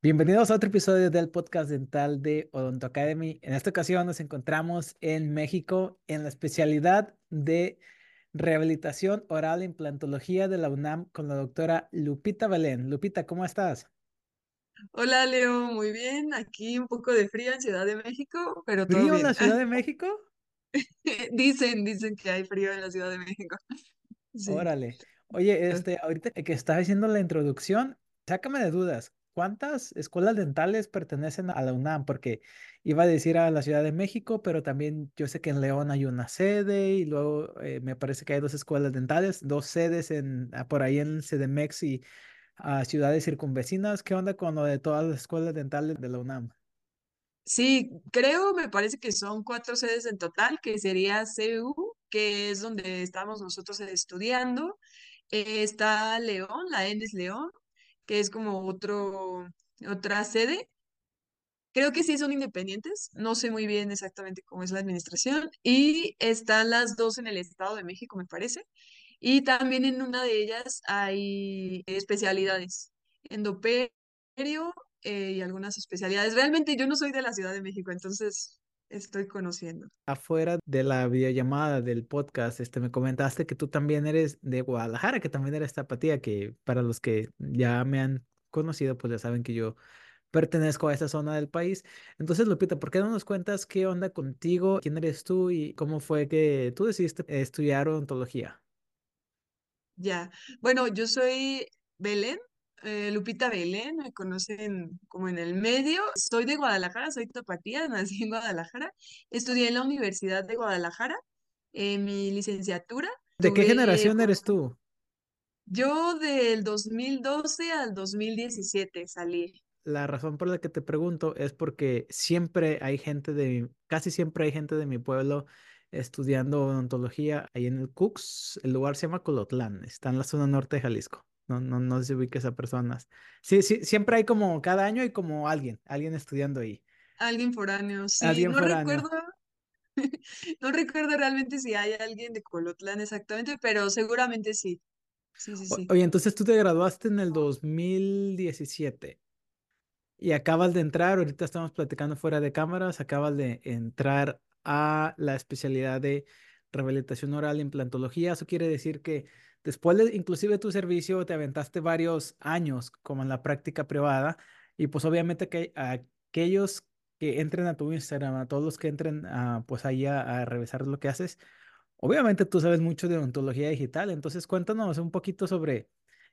Bienvenidos a otro episodio del podcast dental de Odonto Academy. En esta ocasión nos encontramos en México en la especialidad de rehabilitación oral e implantología de la UNAM con la doctora Lupita Belén. Lupita, ¿cómo estás? Hola Leo, muy bien. Aquí un poco de frío en Ciudad de México, pero todo ¿Frío en la. Ciudad de México? Dicen, dicen que hay frío en la Ciudad de México. Sí. Órale. Oye, este, ahorita que estaba haciendo la introducción, sácame de dudas. ¿Cuántas escuelas dentales pertenecen a la UNAM? Porque iba a decir a la Ciudad de México, pero también yo sé que en León hay una sede y luego eh, me parece que hay dos escuelas dentales, dos sedes en, ah, por ahí en CDMX y a ciudades circunvecinas. ¿Qué onda con lo de todas las escuelas dentales de la UNAM? Sí, creo, me parece que son cuatro sedes en total, que sería CU, que es donde estamos nosotros estudiando. Eh, está León, la ENES León, que es como otro, otra sede. Creo que sí son independientes, no sé muy bien exactamente cómo es la administración. Y están las dos en el Estado de México, me parece. Y también en una de ellas hay especialidades, endoperio eh, y algunas especialidades. Realmente yo no soy de la Ciudad de México, entonces estoy conociendo. Afuera de la videollamada del podcast, este, me comentaste que tú también eres de Guadalajara, que también eres tapatía, que para los que ya me han conocido, pues ya saben que yo pertenezco a esa zona del país. Entonces, Lupita, ¿por qué no nos cuentas qué onda contigo? ¿Quién eres tú y cómo fue que tú decidiste estudiar odontología? Ya. Bueno, yo soy Belén, eh, Lupita Belén, me conocen como en el medio. Soy de Guadalajara, soy tapatía, nací en Guadalajara. Estudié en la Universidad de Guadalajara, eh, mi licenciatura. ¿De qué Tuve, generación eres tú? yo del 2012 al 2017 salí. La razón por la que te pregunto es porque siempre hay gente de, mi- casi siempre hay gente de mi pueblo estudiando odontología ahí en el Cux. El lugar se llama Colotlán, está en la zona norte de Jalisco. No, no, no si ubiques a personas. Sí, sí, siempre hay como, cada año hay como alguien, alguien estudiando ahí. Alguien foráneo, sí, Alguien no recuerdo, foráneo. no recuerdo realmente si hay alguien de Colotlán exactamente, pero seguramente sí. Sí, sí, O- sí. oye, entonces tú te graduaste en el 2017. Y acabas de entrar, ahorita estamos platicando fuera de cámaras, acabas de entrar a la especialidad de rehabilitación oral e implantología. Eso quiere decir que después de inclusive tu servicio te aventaste varios años como en la práctica privada y pues obviamente que aquellos que entren a tu Instagram, a todos los que entren a, pues ahí a, a revisar lo que haces, obviamente tú sabes mucho de odontología digital, entonces cuéntanos un poquito sobre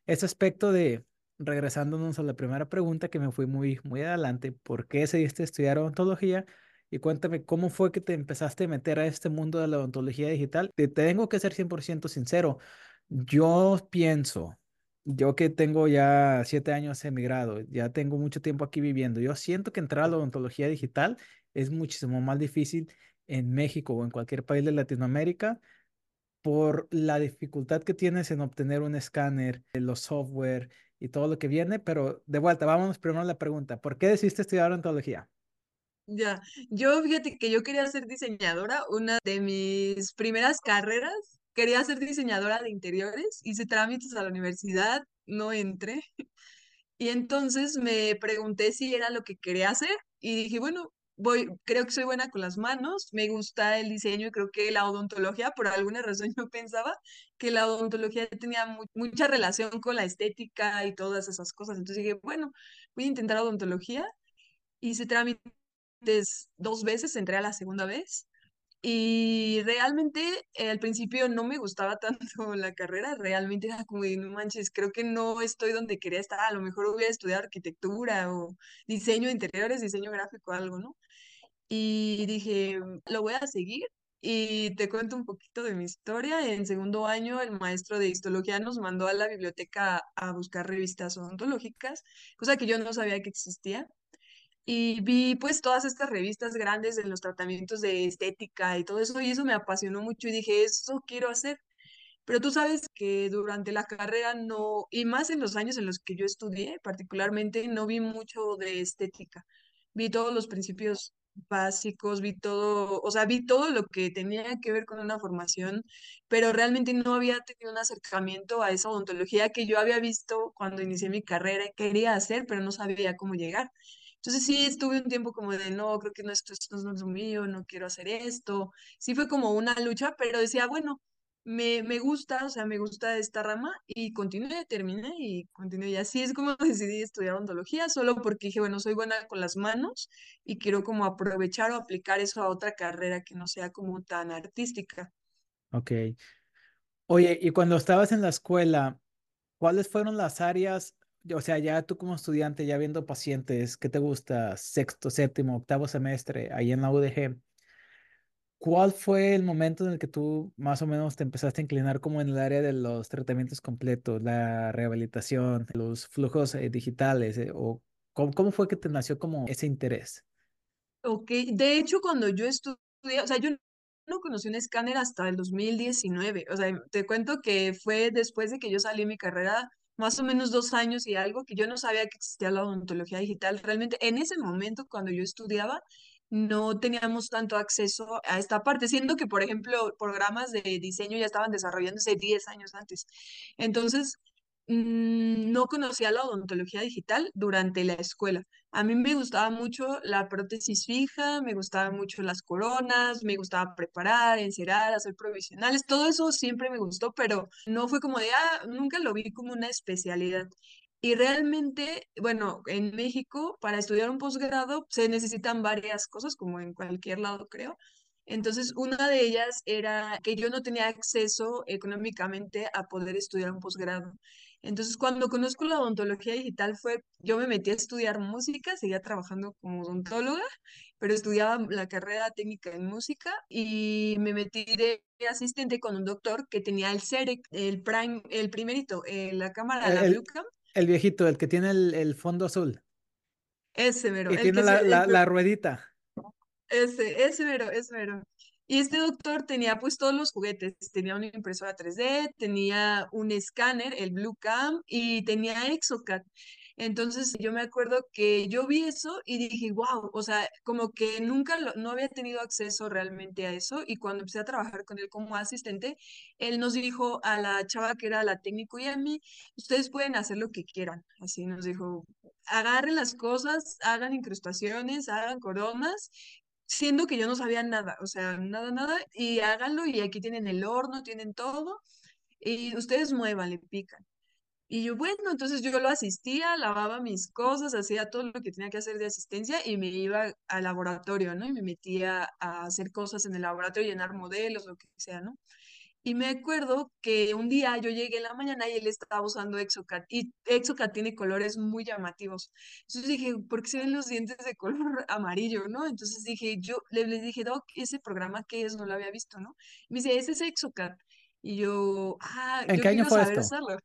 ese aspecto de regresándonos a la primera pregunta que me fui muy, muy adelante, ¿por qué decidiste estudiar odontología? Y cuéntame, ¿cómo fue que te empezaste a meter a este mundo de la odontología digital? Te tengo que ser 100% sincero. Yo pienso, yo que tengo ya siete años emigrado, ya tengo mucho tiempo aquí viviendo, yo siento que entrar a la odontología digital es muchísimo más difícil en México o en cualquier país de Latinoamérica por la dificultad que tienes en obtener un escáner, los software y todo lo que viene, pero de vuelta, vámonos primero a la pregunta, ¿por qué decidiste estudiar odontología? Ya, yo fíjate que yo quería ser diseñadora, una de mis primeras carreras, quería ser diseñadora de interiores, hice trámites a la universidad, no entré, y entonces me pregunté si era lo que quería hacer y dije, bueno, voy, creo que soy buena con las manos, me gusta el diseño y creo que la odontología, por alguna razón yo pensaba que la odontología tenía mu- mucha relación con la estética y todas esas cosas, entonces dije, bueno, voy a intentar odontología. Hice trámites dos veces, entré a la segunda vez y realmente eh, al principio no me gustaba tanto la carrera, realmente era como no manches, creo que no estoy donde quería estar, a lo mejor voy a estudiar arquitectura o diseño de interiores, diseño gráfico, algo, ¿no? Y dije, lo voy a seguir. Y te cuento un poquito de mi historia. En segundo año, el maestro de histología nos mandó a la biblioteca a buscar revistas odontológicas, cosa que yo no sabía que existía. Y vi pues todas estas revistas grandes de los tratamientos de estética y todo eso, y eso me apasionó mucho y dije, eso quiero hacer. Pero tú sabes que durante la carrera no, y más en los años en los que yo estudié, particularmente, no vi mucho de estética. Vi todos los principios básicos, vi todo, o sea, vi todo lo que tenía que ver con una formación, pero realmente no había tenido un acercamiento a esa odontología que yo había visto cuando inicié mi carrera quería hacer, pero no sabía cómo llegar. Entonces sí estuve un tiempo como de, no, creo que no, esto, esto no es mío, no quiero hacer esto. Sí fue como una lucha, pero decía, bueno, me, me gusta, o sea, me gusta esta rama y continué, terminé y continué. Y así es como decidí estudiar odontología, solo porque dije, bueno, soy buena con las manos y quiero como aprovechar o aplicar eso a otra carrera que no sea como tan artística. Ok. Oye, y cuando estabas en la escuela, ¿cuáles fueron las áreas? O sea, ya tú como estudiante, ya viendo pacientes, ¿qué te gusta? Sexto, séptimo, octavo semestre, ahí en la UDG. ¿Cuál fue el momento en el que tú más o menos te empezaste a inclinar como en el área de los tratamientos completos, la rehabilitación, los flujos eh, digitales? eh, o cómo, cómo fue que te nació como ese interés? Ok, de hecho, cuando yo estudié, o sea, yo no conocí un escáner hasta el 2019. O sea, te cuento que fue después de que yo salí de mi carrera, más o menos dos años y algo, que yo no sabía que existía la odontología digital. Realmente, en ese momento, cuando yo estudiaba, no teníamos tanto acceso a esta parte, siendo que, por ejemplo, programas de diseño ya estaban desarrollándose 10 años antes. Entonces, mm, no conocía la odontología digital durante la escuela. A mí me gustaba mucho la prótesis fija, me gustaban mucho las coronas, me gustaba preparar, encerar, hacer provisionales, todo eso siempre me gustó, pero no fue como de, ah, nunca lo vi como una especialidad. Y realmente, bueno, en México, para estudiar un posgrado se necesitan varias cosas, como en cualquier lado, creo. Entonces, una de ellas era que yo no tenía acceso económicamente a poder estudiar un posgrado. Entonces, cuando conozco la odontología digital fue, yo me metí a estudiar música, seguía trabajando como odontóloga, pero estudiaba la carrera técnica en música y me metí de asistente con un doctor que tenía el CEREC, el Prime, el primerito, eh, la cámara, El, la Bluecam, el viejito, el que tiene el, el fondo azul ese mero, y el tiene que la, la, la ruedita. Ese, ese mero, ese mero. Y este doctor tenía pues todos los juguetes, tenía una impresora 3D, tenía un escáner, el Blue Cam, y tenía Exocad. Entonces yo me acuerdo que yo vi eso y dije, wow, o sea, como que nunca no había tenido acceso realmente a eso y cuando empecé a trabajar con él como asistente, él nos dijo a la chava que era la técnico y a mí, ustedes pueden hacer lo que quieran, así nos dijo, agarren las cosas, hagan incrustaciones, hagan coronas siendo que yo no sabía nada, o sea, nada, nada, y háganlo y aquí tienen el horno, tienen todo, y ustedes muevan, le pican. Y yo, bueno, entonces yo lo asistía, lavaba mis cosas, hacía todo lo que tenía que hacer de asistencia y me iba al laboratorio, ¿no? Y me metía a hacer cosas en el laboratorio, llenar modelos, lo que sea, ¿no? Y me acuerdo que un día yo llegué en la mañana y él estaba usando Exocat y Exocat tiene colores muy llamativos. Entonces dije, ¿por qué se ven los dientes de color amarillo, no? Entonces dije, yo le, le dije, Doc, ese programa qué es, no lo había visto, ¿no? Y me dice, ese es Exocat. Y yo, ah, ¿En yo qué año fue saber esto? usarlo.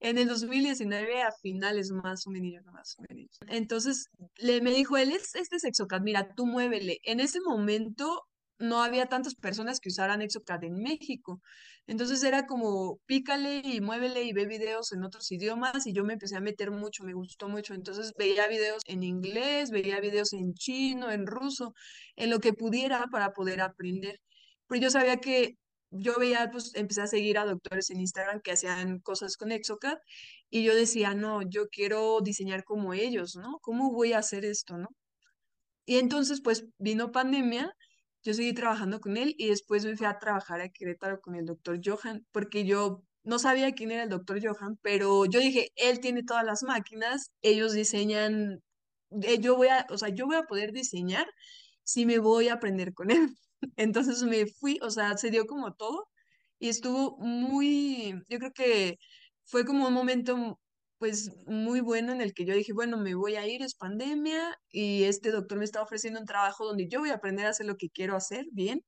En el 2019 a finales más o menos, más o menos. Entonces le me dijo él, es este es Exocad, mira, tú muévele. En ese momento no había tantas personas que usaran Exocad en México. Entonces era como pícale y muévele y ve videos en otros idiomas y yo me empecé a meter mucho, me gustó mucho. Entonces veía videos en inglés, veía videos en chino, en ruso, en lo que pudiera para poder aprender. Pero yo sabía que yo veía, pues empecé a seguir a doctores en Instagram que hacían cosas con Exocad y yo decía, no, yo quiero diseñar como ellos, ¿no? ¿Cómo voy a hacer esto, no? Y entonces, pues vino pandemia, yo seguí trabajando con él y después me fui a trabajar a Querétaro con el doctor Johan, porque yo no sabía quién era el doctor Johan, pero yo dije, él tiene todas las máquinas, ellos diseñan, eh, yo voy a, o sea, yo voy a poder diseñar si me voy a aprender con él. Entonces me fui, o sea, se dio como todo y estuvo muy, yo creo que fue como un momento pues muy bueno en el que yo dije, bueno, me voy a ir, es pandemia y este doctor me está ofreciendo un trabajo donde yo voy a aprender a hacer lo que quiero hacer bien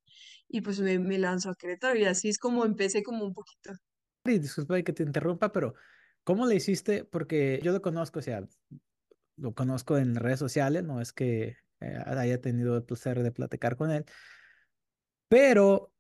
y pues me, me lanzo a Querétaro y así es como empecé como un poquito. Y disculpa que te interrumpa, pero ¿cómo le hiciste? Porque yo lo conozco, o sea, lo conozco en redes sociales, no es que eh, haya tenido el placer de platicar con él, pero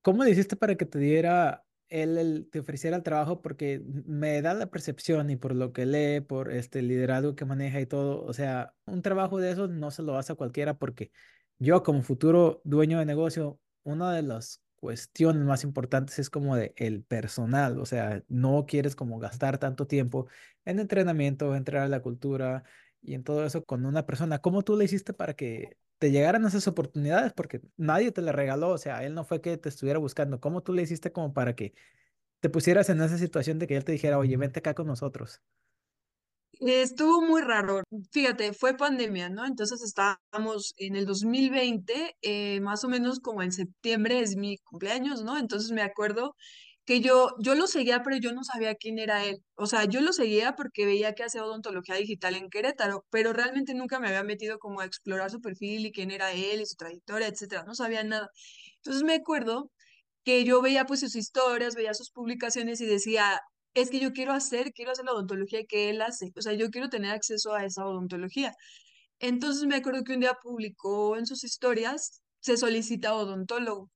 ¿cómo le hiciste para que te diera él, te ofreciera el trabajo porque me da la percepción y por lo que lee, por este liderazgo que maneja y todo, o sea, un trabajo de esos no se lo hace a cualquiera porque yo como futuro dueño de negocio, una de las cuestiones más importantes es como de el personal, o sea, no quieres como gastar tanto tiempo en entrenamiento, entrar a la cultura y en todo eso con una persona. ¿Cómo tú le hiciste para que te llegaran esas oportunidades? Porque nadie te las regaló, o sea, él no fue que te estuviera buscando. ¿Cómo tú le hiciste como para que te pusieras en esa situación de que él te dijera, oye, vente acá con nosotros? Estuvo muy raro. Fíjate, fue pandemia, ¿no? Entonces estábamos en el 2020, eh, más o menos como en septiembre es mi cumpleaños, ¿no? Entonces me acuerdo que yo, yo lo seguía, pero yo no sabía quién era él. O sea, yo lo seguía porque veía que hacía odontología digital en Querétaro, pero realmente nunca me había metido como a explorar su perfil y quién era él y su trayectoria, etcétera. No sabía nada. Entonces me acuerdo que yo veía pues sus historias, veía sus publicaciones y decía, es que yo quiero hacer, quiero hacer la odontología que él hace, o sea, yo quiero tener acceso a esa odontología. Entonces me acuerdo que un día publicó en sus historias, se solicita odontólogo.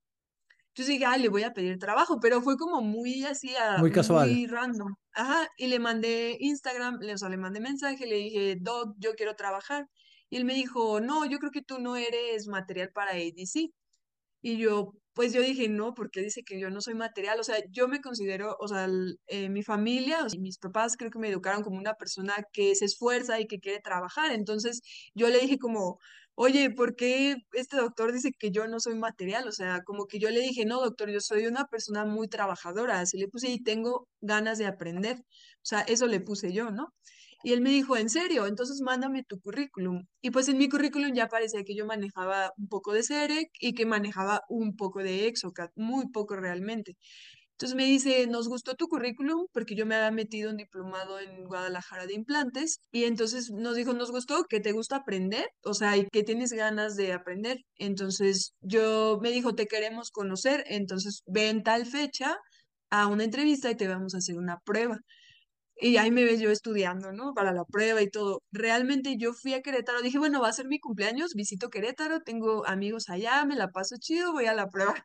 Yo dije, ah, le voy a pedir trabajo, pero fue como muy así, ah, Muy casual. muy random. Ajá, y le mandé Instagram, le, o sea, le mandé mensaje, le dije, Doc, yo quiero trabajar. Y él me dijo, no, yo creo que tú no eres material para ADC. Y yo, pues yo dije, no, porque dice que yo no soy material, o sea, yo me considero, o sea, el- eh, mi familia, o sea, mis papás creo que me educaron como una persona que se esfuerza y que quiere trabajar, entonces yo le dije como, oye, ¿por qué este doctor dice que yo no soy material? O sea, como que yo le dije, no, doctor, yo soy una persona muy trabajadora, así le puse y tengo ganas de aprender, o sea, eso le puse yo, ¿no? Y él me dijo, ¿en serio? Entonces mándame tu currículum. Y pues en mi currículum ya parecía que yo manejaba un poco de CEREC y que manejaba un poco de Exocad, muy poco realmente. Entonces me dice, nos gustó tu currículum porque yo me había metido un diplomado en Guadalajara de implantes y entonces nos dijo, nos gustó que te gusta aprender, o sea, y que tienes ganas de aprender. Entonces yo me dijo, te queremos conocer, entonces ven tal fecha a una entrevista y te vamos a hacer una prueba. Y ahí me ves yo estudiando, ¿no? Para la prueba y todo. Realmente yo fui a Querétaro, dije, bueno, va a ser mi cumpleaños, visito Querétaro, tengo amigos allá, me la paso chido, voy a la prueba.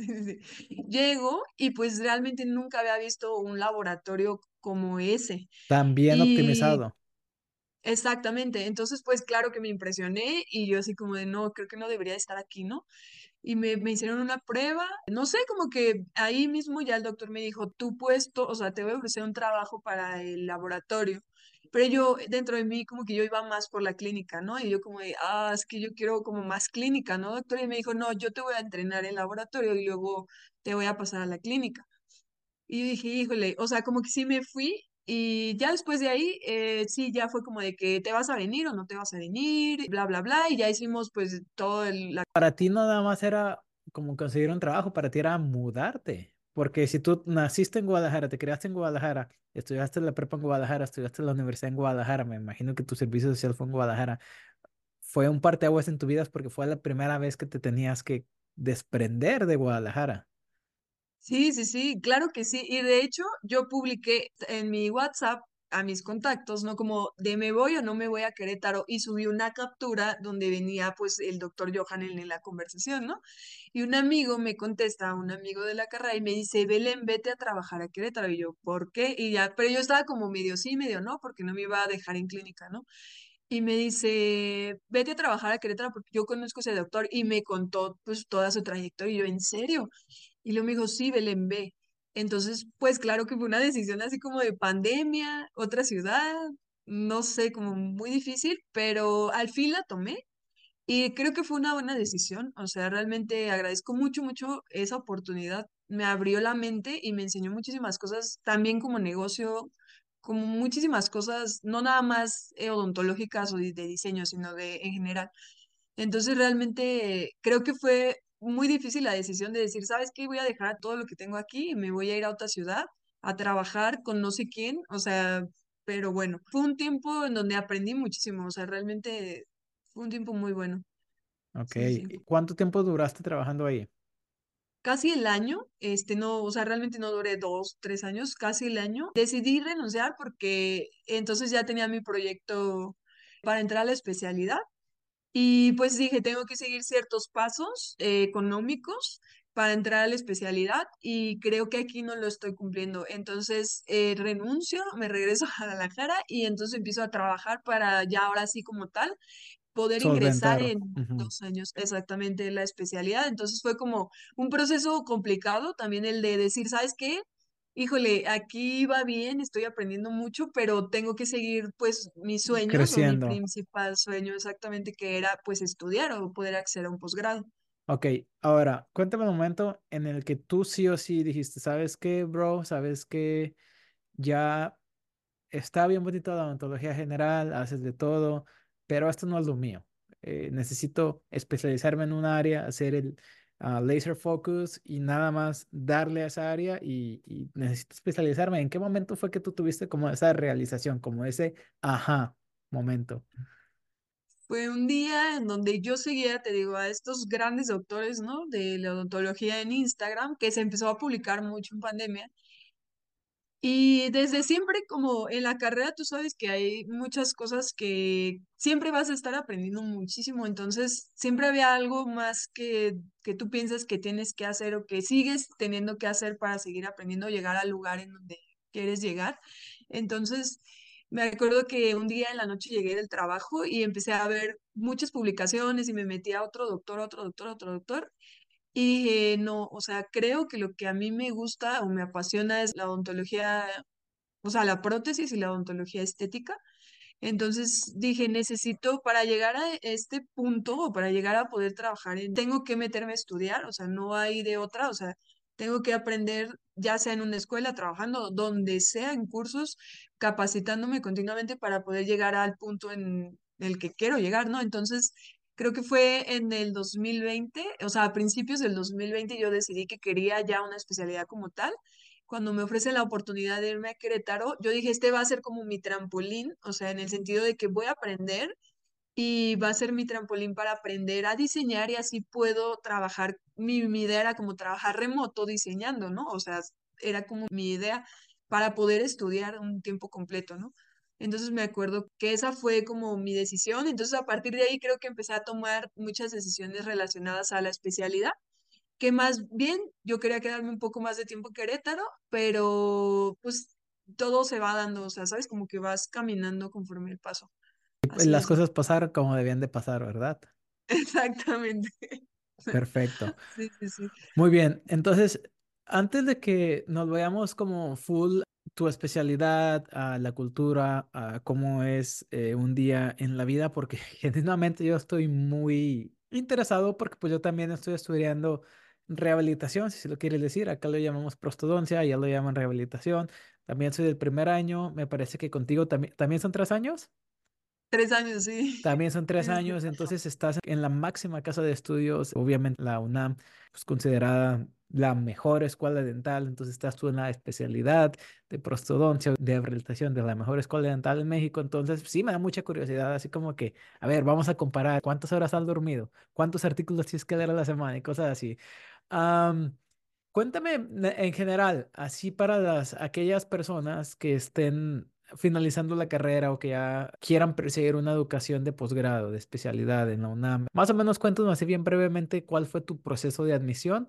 Llego y pues realmente nunca había visto un laboratorio como ese. Tan bien Y optimizado. exactamente, entonces pues claro que me impresioné y yo así como de, no, creo que no debería estar aquí, ¿no? y me, me hicieron una prueba. No sé, como que ahí mismo ya el doctor me dijo, tu puesto, o sea, te voy a ofrecer un trabajo para el laboratorio. Pero yo, dentro de mí, como que yo iba más por la clínica, ¿no? Y yo como de, ah, es que yo quiero como más clínica, ¿no, doctor? Y me dijo, no, yo te voy a entrenar en laboratorio y luego te voy a pasar a la clínica. Y dije, híjole, o sea, como que sí me fui y ya después de ahí, eh, sí, ya fue como de que te vas a venir o no te vas a venir, bla, bla, bla, y ya hicimos pues todo el, la Para ti nada más era como conseguir un trabajo, para ti era mudarte. Porque si tú naciste en Guadalajara, te criaste en Guadalajara, estudiaste la prepa en Guadalajara, estudiaste la universidad en Guadalajara, me imagino que tu servicio social fue en Guadalajara. Fue un parteaguas en tu vida porque fue la primera vez que te tenías que desprender de Guadalajara. Sí, sí, sí, claro que sí. Y de hecho, yo publiqué en mi WhatsApp a mis contactos, ¿no? Como de me voy o no me voy a Querétaro y subí una captura donde venía pues el doctor Johan en, la conversación, ¿no? Y un amigo me contesta, un amigo de la carrera y me dice, Belén, vete a trabajar a Querétaro. Y yo, ¿por qué? Y ya, pero yo estaba como medio sí, medio no, porque no me iba a dejar en clínica, ¿no? Y me dice, vete a trabajar a Querétaro porque yo conozco a ese doctor y me contó pues toda su trayectoria. Y yo, ¿en serio? Y luego me dijo, sí, Belén, ve. Entonces, pues claro que fue una decisión así como de pandemia, otra ciudad, no sé, como muy difícil, pero al fin la tomé y creo que fue una buena decisión. O sea, realmente agradezco mucho, mucho esa oportunidad. Me abrió la mente y me enseñó muchísimas cosas, también como negocio, como muchísimas cosas, no nada más eh, odontológicas o de, diseño, sino de en general. Entonces realmente creo que fue muy difícil la decisión de decir, ¿sabes qué? Voy a dejar todo lo que tengo aquí y me voy a ir a otra ciudad a trabajar con no sé quién, o sea, pero bueno, fue un tiempo en donde aprendí muchísimo, o sea, realmente fue un tiempo muy bueno. Ok. Sí, sí. ¿Y ¿Cuánto tiempo duraste trabajando ahí? Casi el año, este no, o sea, realmente no duré dos, tres años, casi el año. Decidí renunciar porque entonces ya tenía mi proyecto para entrar a la especialidad Y pues dije, tengo que seguir ciertos pasos eh, económicos para entrar a la especialidad y creo que aquí no lo estoy cumpliendo. Entonces eh, renuncio, me regreso a Guadalajara y entonces empiezo a trabajar para ya ahora sí como tal poder ingresar en dos años exactamente la especialidad. Entonces fue como un proceso complicado también el de decir, ¿sabes qué? Híjole, aquí va bien, estoy aprendiendo mucho, pero tengo que seguir pues mis sueños o mi Creciendo. principal sueño exactamente que era pues estudiar o poder acceder a un posgrado. Ok, ahora, cuéntame un momento en el que tú sí o sí dijiste, ¿sabes qué, bro? ¿Sabes qué? Ya está bien bonito la odontología general, haces de todo, pero esto no es lo mío. Eh, necesito especializarme en un área, hacer el ah, laser focus y nada más darle a esa área y, y necesito especializarme. ¿En qué momento fue que tú tuviste como esa realización, como ese ajá momento? Fue un día en donde yo seguía, te digo, a estos grandes doctores, ¿no? De la odontología en Instagram, que se empezó a publicar mucho en pandemia. Y desde siempre, como en la carrera, tú sabes que hay muchas cosas que siempre vas a estar aprendiendo muchísimo, entonces siempre había algo más que, que tú piensas que tienes que hacer o que sigues teniendo que hacer para seguir aprendiendo, llegar al lugar en donde quieres llegar. Entonces, me acuerdo que un día en la noche llegué del trabajo y empecé a ver muchas publicaciones y me metí a otro doctor, otro doctor, otro doctor. Y dije, no, o sea, creo que lo que a mí me gusta o me apasiona es la odontología, o sea, la prótesis y la odontología estética. Entonces dije, necesito para llegar a este punto o para llegar a poder trabajar en, tengo que meterme a estudiar, o sea, no hay de otra, o sea, tengo que aprender ya sea en una escuela, trabajando, donde sea, en cursos, capacitándome continuamente para poder llegar al punto en el que quiero llegar, ¿no? Entonces, creo que fue en el 2020, o sea, a principios del 2020 yo decidí que quería ya una especialidad como tal cuando me ofrecen la oportunidad de irme a Querétaro, yo dije, este va a ser como mi trampolín, o sea, en el sentido de que voy a aprender y va a ser mi trampolín para aprender a diseñar y así puedo trabajar, mi, mi idea era como trabajar remoto diseñando, ¿no? O sea, era como mi idea para poder estudiar un tiempo completo, ¿no? Entonces me acuerdo que esa fue como mi decisión, entonces a partir de ahí creo que empecé a tomar muchas decisiones relacionadas a la especialidad que más bien yo quería quedarme un poco más de tiempo en Querétaro, pero pues todo se va dando, o sea, ¿sabes? Como que vas caminando conforme el paso. Y Así Las es. cosas pasaron como debían de pasar, ¿verdad? Exactamente. Perfecto. Sí, sí, sí. Muy bien, entonces, antes de que nos vayamos como full tu especialidad, a la cultura, a cómo es eh, un día en la vida, porque genuinamente yo estoy muy interesado porque pues yo también estoy estudiando rehabilitación, si se lo quieres decir, acá lo llamamos prostodoncia, ya lo llaman rehabilitación. También soy del primer año, me parece que contigo también, ¿también son tres años? Tres años, sí. También son tres años, entonces estás en la máxima casa de estudios, obviamente la UNAM, pues considerada la mejor escuela dental, entonces estás tú en la especialidad de prostodoncia, de rehabilitación de la mejor escuela dental en México, entonces sí me da mucha curiosidad, así como que, a ver, vamos a comparar cuántas horas has dormido, cuántos artículos tienes que leer a la semana y cosas así. Am, Cuéntame en general, así para las aquellas personas que estén finalizando la carrera o que ya quieran perseguir una educación de posgrado, de especialidad en la UNAM. Más o menos cuéntanos así bien brevemente cuál fue tu proceso de admisión.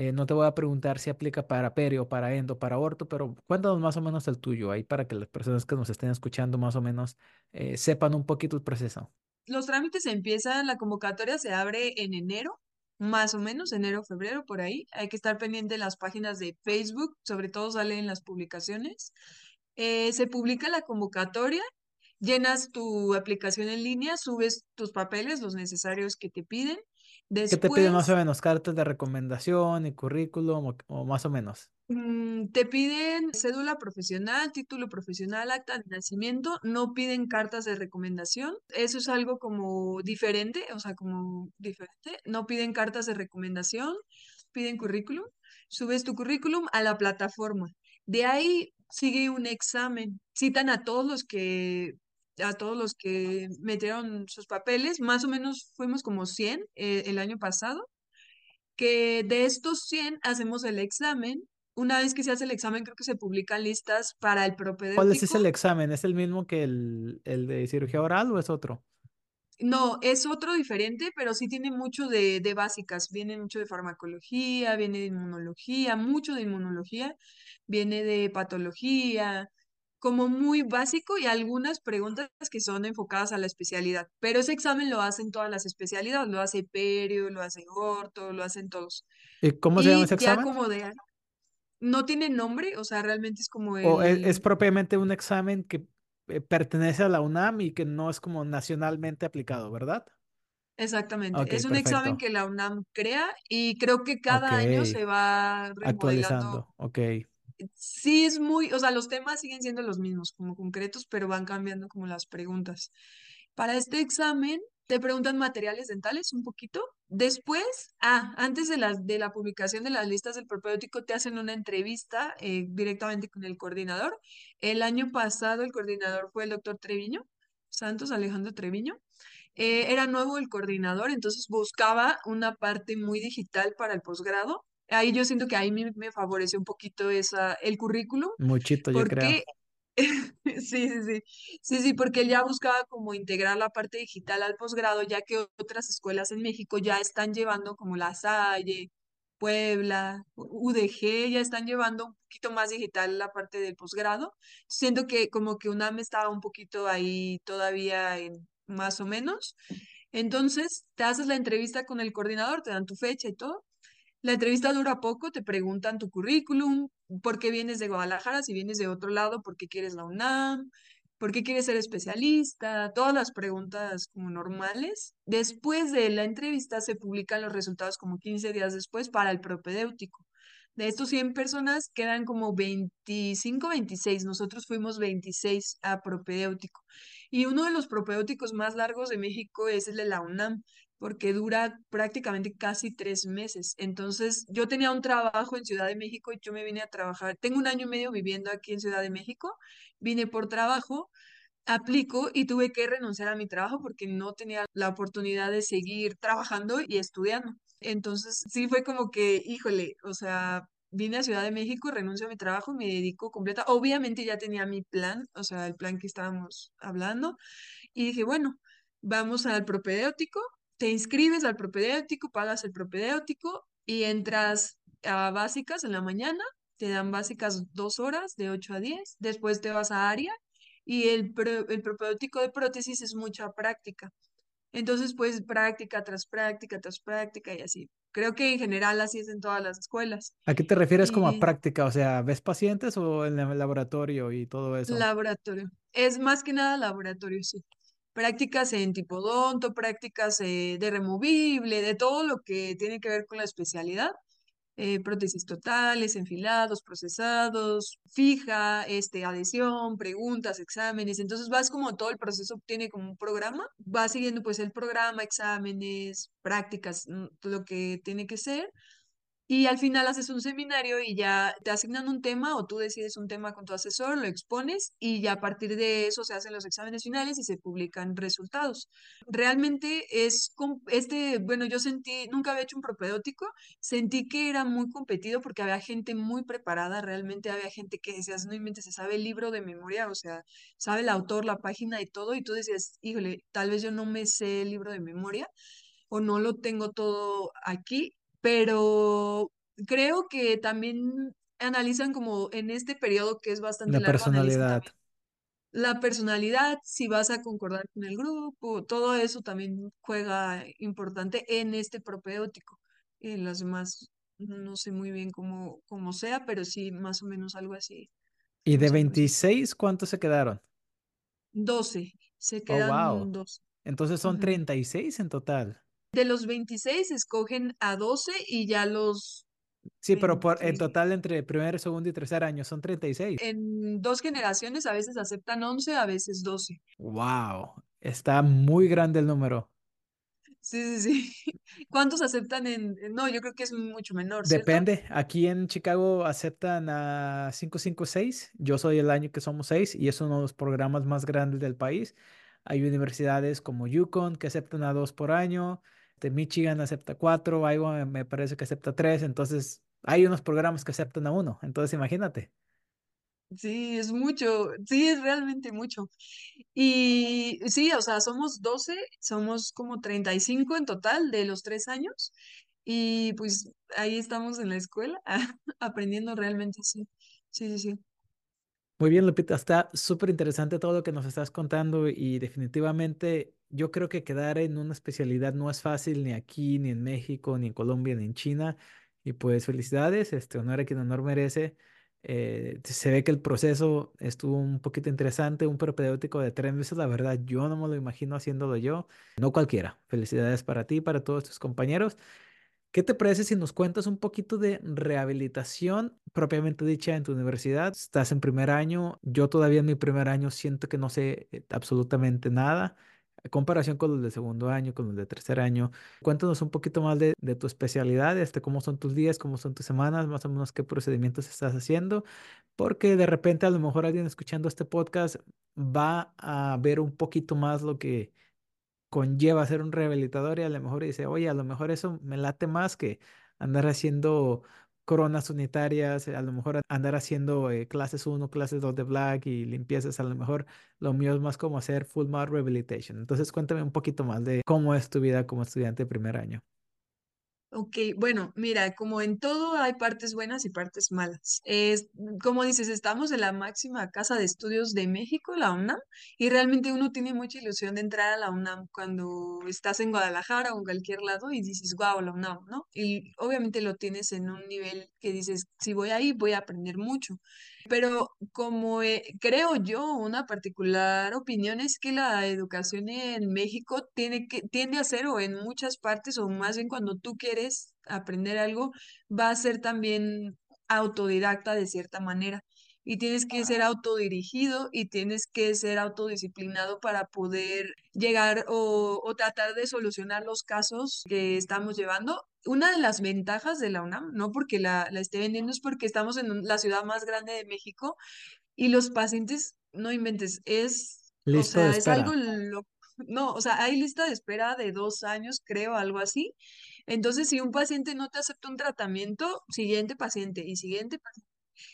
Eh, no te voy a preguntar si aplica para perio, para endo, para orto, pero cuéntanos más o menos el tuyo ahí para que las personas que nos estén escuchando más o menos eh, sepan un poquito el proceso. Los trámites empiezan, la convocatoria se abre en enero, más o menos, enero, febrero, por ahí. Hay que estar pendiente de las páginas de Facebook, sobre todo salen las publicaciones. Eh, se publica la convocatoria, llenas tu aplicación en línea, subes tus papeles, los necesarios que te piden. ¿Qué te piden más o menos? ¿Cartas de recomendación y currículum o o más o menos? Mm, te piden cédula profesional, título profesional, acta de nacimiento, no piden cartas de recomendación. Eso es algo como diferente, o sea, como diferente. No piden cartas de recomendación, piden currículum. Subes tu currículum a la plataforma. De ahí sigue un examen. Citan a todos los que a todos los que metieron sus papeles, más o menos fuimos como 100 eh, el año pasado que de estos 100 hacemos el examen. Una vez que se hace el examen, creo que se publican listas para el ¿Cuál es ese propedéutico. el examen? ¿Es el mismo que el, el de cirugía oral o es otro? No, es otro diferente, pero sí tiene mucho de, de básicas. Viene mucho de farmacología, viene de inmunología, mucho de inmunología, viene de patología, como muy básico y algunas preguntas que son enfocadas a la especialidad. Pero ese examen lo hacen todas las especialidades, lo hace perio, lo hace orto, lo hacen todos. ¿Y cómo se llama ese examen? como de, no tiene nombre, o sea, realmente es como ¿O es, es propiamente un examen que eh, pertenece a la UNAM y que no es como nacionalmente aplicado, ¿verdad? exactamente, es un examen que la UNAM crea y creo que cada año se va remodelando actualizando. Ok. Sí, es muy, o sea, los temas siguen siendo los mismos, como concretos, pero van cambiando como las preguntas. Para este examen te preguntan materiales dentales un poquito. Después, ah, antes de la, de la publicación de las listas del propedéutico, te hacen una entrevista eh, directamente con el coordinador. El año pasado el coordinador fue el doctor Treviño, Santos Alejandro Treviño. Eh, era nuevo el coordinador, entonces buscaba una parte muy digital para el posgrado. Ahí yo siento que ahí me, me favoreció un poquito esa, el currículum, Muchito, yo creo. sí, sí, sí, sí, sí, porque él ya buscaba como integrar la parte digital al posgrado, ya que otras escuelas en México ya están llevando como La Salle, Puebla, UDG, ya están llevando un poquito más digital la parte del posgrado. Siento que como que UNAM estaba un poquito ahí todavía en más o menos. Entonces, te haces la entrevista con el coordinador, te dan tu fecha y todo. La entrevista dura poco, te preguntan tu currículum, por qué vienes de Guadalajara, si vienes de otro lado, por qué quieres la UNAM, por qué quieres ser especialista, todas las preguntas como normales. Después de la entrevista se publican los resultados como 15 días después para el propedéutico. De estos 100 personas quedan como 25, 26. Nosotros fuimos 26 a propedéutico. Y uno de los propedéuticos más largos de México es el de la UNAM porque dura prácticamente casi tres meses. Entonces, yo tenía un trabajo en Ciudad de México y yo me vine a trabajar. Tengo un año y medio viviendo aquí en Ciudad de México. Vine por trabajo, aplico y tuve que renunciar a mi trabajo porque no tenía la oportunidad de seguir trabajando y estudiando. Entonces, sí fue como que, híjole, o sea, vine a Ciudad de México, renuncio a mi trabajo me dedico completa. Obviamente ya tenía mi plan, o sea, el plan que estábamos hablando y dije, bueno, vamos al propedéutico, te inscribes al propedéutico, pagas el propedéutico y entras a básicas en la mañana, te dan básicas dos horas de 8 a 10, después te vas a área y el, pro- el propedéutico de prótesis es mucha práctica. Entonces, pues práctica tras práctica tras práctica y así. Creo que en general así es en todas las escuelas. ¿A qué te refieres como a práctica? O sea, ¿ves pacientes o en el laboratorio y todo eso? laboratorio. Es más que nada laboratorio, sí. Prácticas en tipodonto, prácticas eh, de removible, de todo lo que tiene que ver con la especialidad, eh, prótesis totales, enfilados, procesados, fija, este, adhesión, preguntas, exámenes. Entonces vas como todo el proceso tiene como un programa, vas siguiendo pues el programa, exámenes, prácticas, mm, lo que tiene que ser. Y al final haces un seminario y ya te asignan un tema o tú decides un tema con tu asesor, lo expones y ya a partir de eso se hacen los exámenes finales y se publican resultados. Realmente es, este, bueno, yo sentí, nunca había hecho un propedéutico, sentí que era muy competido porque había gente muy preparada, realmente había gente que decías, no inventes, se sabe el libro de memoria, o sea, sabe el autor, la página y todo, y tú decías, híjole, tal vez yo no me sé el libro de memoria o no lo tengo todo aquí, pero creo que también analizan como en este periodo que es bastante La largo, personalidad. la personalidad, si vas a concordar con el grupo, todo eso también juega importante en este propedéutico. En las demás no sé muy bien cómo, cómo sea, pero sí más o menos algo así, ¿Y de más o menos así. 26 cuántos se quedaron? 12, se Oh, wow. quedan dos. Entonces son 36 en total. De los 26 escogen a 12 y ya los Sí, pero por, en 26. total entre primer, segundo y tercer año son 36. En dos generaciones a veces aceptan 11, a veces 12. Wow. Está muy grande el número. Sí, sí, sí. ¿Cuántos aceptan en, No, yo creo que es mucho menor, ¿cierto? Depende. Aquí en Chicago aceptan a 556. Yo soy el año que somos 6 y es uno de los programas más grandes del país. Hay universidades como Yukon que aceptan a 2 por año. De Michigan acepta 4. Iowa me parece que acepta 3. Entonces, hay unos programas que aceptan a uno. Entonces, imagínate. Sí, es mucho, sí, es realmente mucho. Y sí, o sea, somos 12 somos como 35 en total de los tres años. Y pues ahí estamos en la escuela aprendiendo realmente, sí. Sí, sí, sí. Muy bien, Lupita, está súper interesante todo lo que nos estás contando y definitivamente yo creo que quedar en una especialidad no es fácil ni aquí, ni en México, ni en Colombia, ni en China. Y pues felicidades, este honor a quien honor merece. Eh, se ve que el proceso estuvo un poquito interesante, un propedéutico de tres meses, la verdad, yo no me lo imagino haciéndolo yo, no cualquiera. Felicidades para ti, para todos tus compañeros. ¿Qué te parece si nos cuentas un poquito de rehabilitación propiamente dicha en tu universidad? Estás en primer año, yo todavía en mi primer año siento que no sé eh, absolutamente nada. Comparación con los de segundo año, con los de tercer año, cuéntanos un poquito más de, de tu especialidad, este, cómo son tus días, cómo son tus semanas, más o menos qué procedimientos estás haciendo, porque de repente a lo mejor alguien escuchando este podcast va a ver un poquito más lo que conlleva ser un rehabilitador y a lo mejor dice, oye, a lo mejor eso me late más que andar haciendo coronas unitarias, a lo mejor andar haciendo eh, clases uno clases 2 de Black y limpiezas, a lo mejor lo mío es más como hacer full mouth rehabilitation. Entonces cuéntame un poquito más de cómo es tu vida como estudiante de primer año. Ok, bueno, mira, como en todo hay partes buenas y partes malas. Es, como dices, estamos en la máxima casa de estudios de México, la UNAM, y realmente uno tiene mucha ilusión de entrar a la UNAM cuando estás en Guadalajara o en cualquier lado y dices, wow, la UNAM, ¿no? Y obviamente lo tienes en un nivel que dices, si voy ahí, voy a aprender mucho. Pero como eh, creo yo, una particular opinión es que la educación en México tiene que, tiende a ser, o en muchas partes, o más bien cuando tú quieres aprender algo, va a ser también autodidacta de cierta manera. Y tienes que ser autodirigido y tienes que ser autodisciplinado para poder llegar o, o tratar de solucionar los casos que estamos llevando. Una de las ventajas de la UNAM, no porque la, la esté vendiendo, es porque estamos en la ciudad más grande de México y los pacientes, no inventes, es, o sea, es algo no, o sea, hay lista de espera de dos años, creo, algo así. Entonces, si un paciente no te acepta un tratamiento, siguiente paciente y siguiente paciente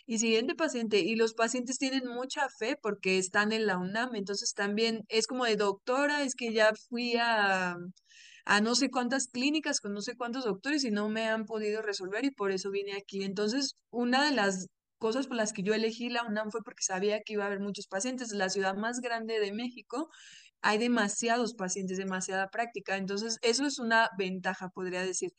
y siguiente paciente, y los pacientes tienen mucha fe porque están en la UNAM, entonces también es como de doctora, es que ya fui a, a no sé cuántas clínicas con no sé cuántos doctores y no me han podido resolver y por eso vine aquí. Entonces, una de las cosas por las que yo elegí la UNAM fue porque sabía que iba a haber muchos pacientes. La ciudad más grande de México, hay demasiados pacientes, demasiada práctica. Entonces, eso es una ventaja, podría decir.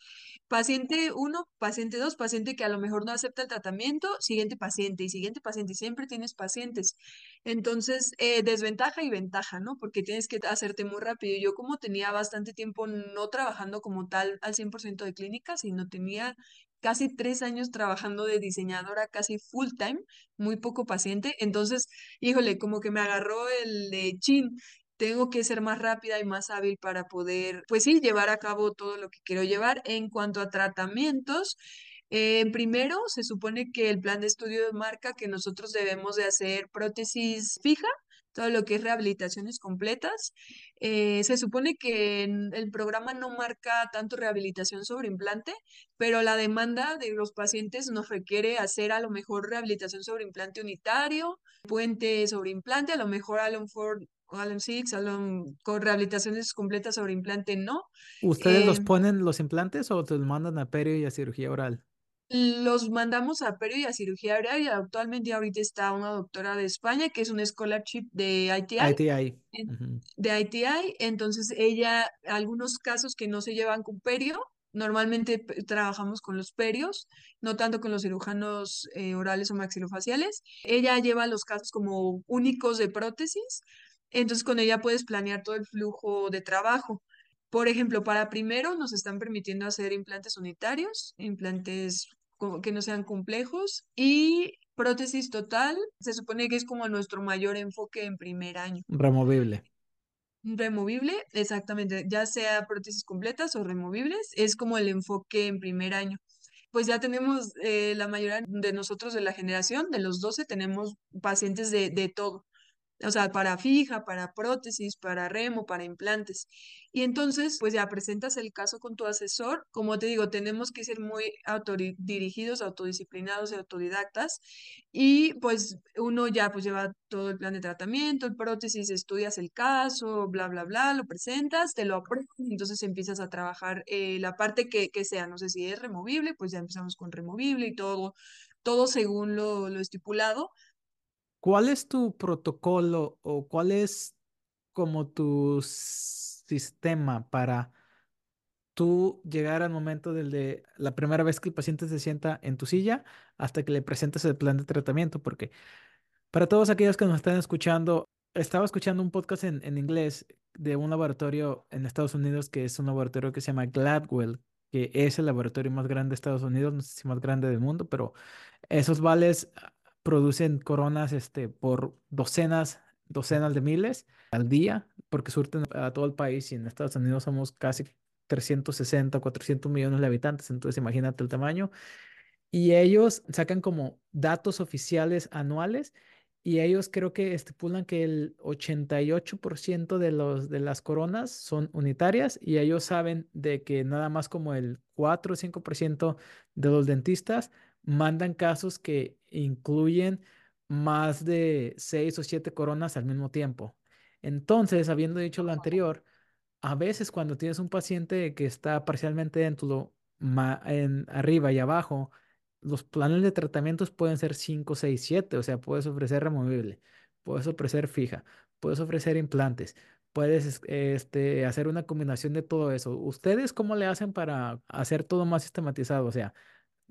Paciente uno, paciente 2, paciente que a lo mejor no acepta el tratamiento, siguiente paciente y siguiente paciente, y siempre tienes pacientes. Entonces, eh, desventaja y ventaja, ¿no? Porque tienes que hacerte muy rápido. Yo como tenía bastante tiempo no trabajando como tal al 100% de clínica, sino tenía casi tres años trabajando de diseñadora, casi full time, muy poco paciente. Entonces, híjole, como que me agarró el de chin tengo que ser más rápida y más hábil para poder, pues sí, llevar a cabo todo lo que quiero llevar. En cuanto a tratamientos, eh, primero se supone que el plan de estudio marca que nosotros debemos de hacer prótesis fija, todo lo que es rehabilitaciones completas. Eh, se supone que el programa no marca tanto rehabilitación sobre implante, pero la demanda de los pacientes nos requiere hacer a lo mejor rehabilitación sobre implante unitario, puente sobre implante, a lo mejor a lo Alan Six, Alan con rehabilitaciones completas sobre implante, no. ¿Ustedes los Eh, ponen los implantes o te los mandan a perio y a cirugía oral? los mandamos a perio y a cirugía oral y actualmente ahorita está una doctora de España que es un scholarship de ITI, ITI. en- de ITI, entonces ella, algunos casos que no se llevan con perio, normalmente trabajamos con los perios, no tanto con los cirujanos eh, orales o maxilofaciales. Ella lleva los casos como únicos de prótesis, entonces con ella puedes planear todo el flujo de trabajo. Por ejemplo, para primero nos están permitiendo hacer implantes unitarios, implantes que no sean complejos y prótesis total. Se supone que es como nuestro mayor enfoque en primer año. Removible. Removible, exactamente, ya sea prótesis completas o removibles, es como el enfoque en primer año. Pues ya tenemos, eh, la mayoría de nosotros de la generación, de los 12 tenemos pacientes de, de todo. O sea, para fija, para prótesis, para remo, para implantes. Y entonces, pues ya presentas el caso con tu asesor. Como te digo, tenemos que ser muy autodirigidos, autodisciplinados y autodidactas. Y pues uno ya pues lleva todo el plan de tratamiento, el prótesis, estudias el caso, bla, bla, bla, lo presentas, te lo aprueban, entonces empiezas a trabajar eh, la parte que, que sea, no sé si es removible, pues ya empezamos con removible y todo, todo según lo, lo estipulado ¿Cuál es tu protocolo o cuál es como tu sistema para tú llegar al momento del de la primera vez que el paciente se sienta en tu silla hasta que le presentes el plan de tratamiento? Porque para todos aquellos que nos están escuchando, estaba escuchando un podcast en, en inglés de un laboratorio en Estados Unidos que es un laboratorio que se llama Gladwell, que es el laboratorio más grande de Estados Unidos, no sé si más grande del mundo, pero esos vales producen coronas este, por docenas, docenas de miles al día, porque surten a todo el país y en Estados Unidos somos casi 360, 400 millones de habitantes, entonces imagínate el tamaño. Y ellos sacan como datos oficiales anuales y ellos creo que estipulan que el 88% de, los, de las coronas son unitarias y ellos saben de que nada más como el 4 o 5% de los dentistas mandan casos que incluyen más de seis o siete coronas al mismo tiempo. Entonces, habiendo dicho lo anterior, a veces cuando tienes un paciente que está parcialmente dentro, en arriba y abajo, los planes de tratamientos pueden ser 5, 6, 7, o sea, puedes ofrecer removible, puedes ofrecer fija, puedes ofrecer implantes, puedes este, hacer una combinación de todo eso. ¿Ustedes cómo le hacen para hacer todo más sistematizado? O sea,